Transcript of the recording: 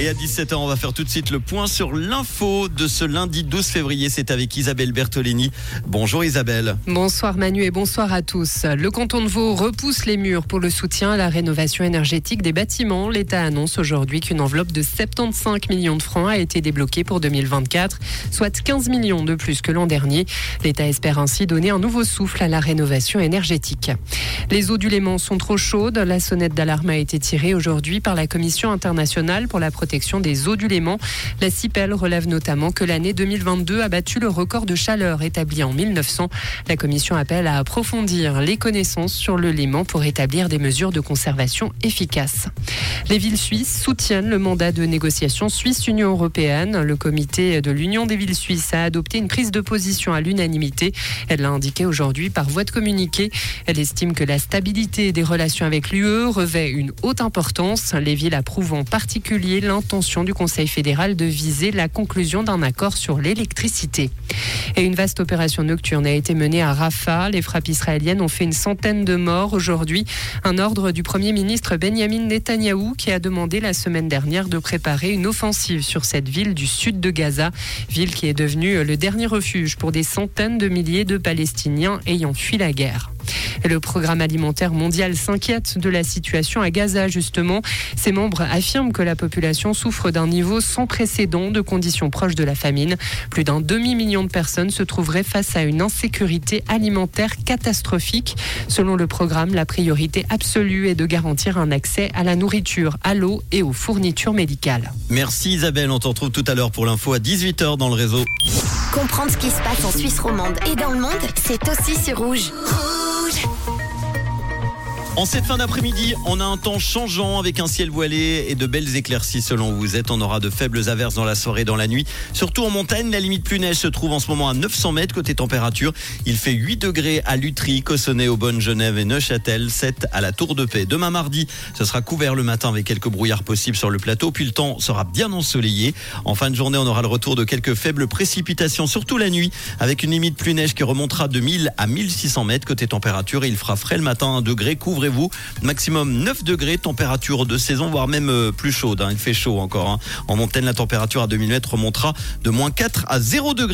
Et à 17h, on va faire tout de suite le point sur l'info de ce lundi 12 février. C'est avec Isabelle Bertolini. Bonjour Isabelle. Bonsoir Manu et bonsoir à tous. Le canton de Vaud repousse les murs pour le soutien à la rénovation énergétique des bâtiments. L'État annonce aujourd'hui qu'une enveloppe de 75 millions de francs a été débloquée pour 2024, soit 15 millions de plus que l'an dernier. L'État espère ainsi donner un nouveau souffle à la rénovation énergétique. Les eaux du Léman sont trop chaudes. La sonnette d'alarme a été tirée aujourd'hui par la Commission internationale pour la protection des eaux du Léman. La CIPEL relève notamment que l'année 2022 a battu le record de chaleur établi en 1900. La commission appelle à approfondir les connaissances sur le Léman pour établir des mesures de conservation efficaces. Les villes suisses soutiennent le mandat de négociation Suisse-Union européenne. Le comité de l'Union des villes suisses a adopté une prise de position à l'unanimité. Elle l'a indiqué aujourd'hui par voie de communiqué. Elle estime que la stabilité des relations avec l'UE revêt une haute importance. Les villes approuvent en particulier l'intention du Conseil fédéral de viser la conclusion d'un accord sur l'électricité. Et une vaste opération nocturne a été menée à Rafah. Les frappes israéliennes ont fait une centaine de morts aujourd'hui. Un ordre du Premier ministre Benjamin Netanyahou qui a demandé la semaine dernière de préparer une offensive sur cette ville du sud de Gaza, ville qui est devenue le dernier refuge pour des centaines de milliers de Palestiniens ayant fui la guerre. Le programme alimentaire mondial s'inquiète de la situation à Gaza, justement. Ses membres affirment que la population souffre d'un niveau sans précédent de conditions proches de la famine. Plus d'un demi-million de personnes se trouveraient face à une insécurité alimentaire catastrophique. Selon le programme, la priorité absolue est de garantir un accès à la nourriture, à l'eau et aux fournitures médicales. Merci Isabelle, on te retrouve tout à l'heure pour l'info à 18h dans le réseau. Comprendre ce qui se passe en Suisse romande et dans le monde, c'est aussi sur Rouge. Thank you. En cette fin d'après-midi, on a un temps changeant avec un ciel voilé et de belles éclaircies selon où vous êtes. On aura de faibles averses dans la soirée et dans la nuit. Surtout en montagne, la limite plus neige se trouve en ce moment à 900 mètres côté température. Il fait 8 degrés à Lutry, Cossonay, Aubonne, Genève et Neuchâtel, 7 à la Tour de Paix. Demain mardi, ce sera couvert le matin avec quelques brouillards possibles sur le plateau. Puis le temps sera bien ensoleillé. En fin de journée, on aura le retour de quelques faibles précipitations, surtout la nuit, avec une limite plus neige qui remontera de 1000 à 1600 mètres côté température. Et il fera frais le matin, 1 degré. Couvrez vous Maximum 9 degrés, température de saison, voire même euh, plus chaude. Hein. Il fait chaud encore. Hein. En montagne, la température à 2000 mètres remontera de moins 4 à 0 degrés.